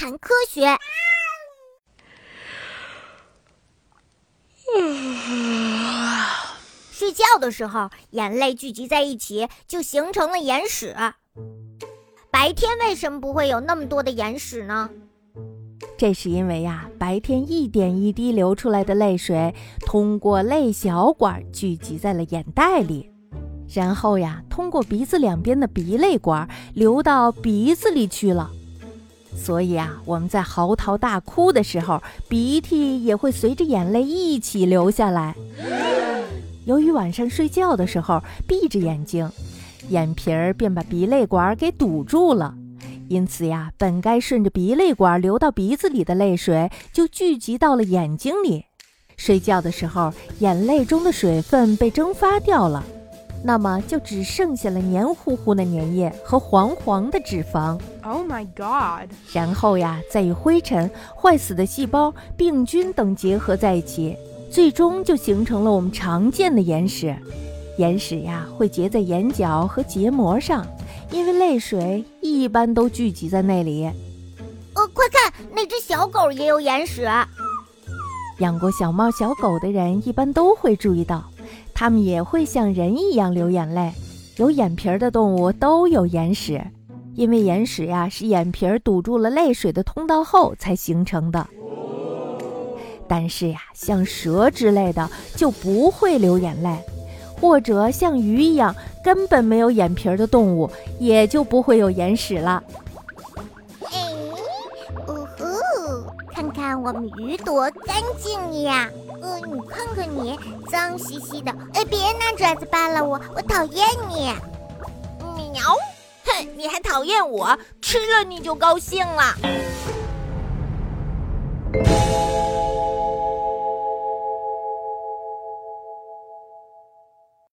谈科学。睡觉的时候，眼泪聚集在一起，就形成了眼屎。白天为什么不会有那么多的眼屎呢？这是因为呀，白天一点一滴流出来的泪水，通过泪小管聚集在了眼袋里，然后呀，通过鼻子两边的鼻泪管流到鼻子里去了。所以啊，我们在嚎啕大哭的时候，鼻涕也会随着眼泪一起流下来。由于晚上睡觉的时候闭着眼睛，眼皮儿便把鼻泪管给堵住了，因此呀，本该顺着鼻泪管流到鼻子里的泪水就聚集到了眼睛里。睡觉的时候，眼泪中的水分被蒸发掉了，那么就只剩下了黏糊糊的粘液和黄黄的脂肪。Oh my god！然后呀，再与灰尘、坏死的细胞、病菌等结合在一起。最终就形成了我们常见的眼屎，眼屎呀会结在眼角和结膜上，因为泪水一般都聚集在那里。呃，快看，那只小狗也有眼屎。养过小猫小狗的人一般都会注意到，它们也会像人一样流眼泪。有眼皮儿的动物都有眼屎，因为眼屎呀是眼皮儿堵住了泪水的通道后才形成的。但是呀，像蛇之类的就不会流眼泪，或者像鱼一样根本没有眼皮儿的动物，也就不会有眼屎了。看我们鱼多干净呀！呃，你看看你，脏兮兮的。哎，别拿爪子扒拉我，我讨厌你。喵！哼，你还讨厌我？吃了你就高兴了。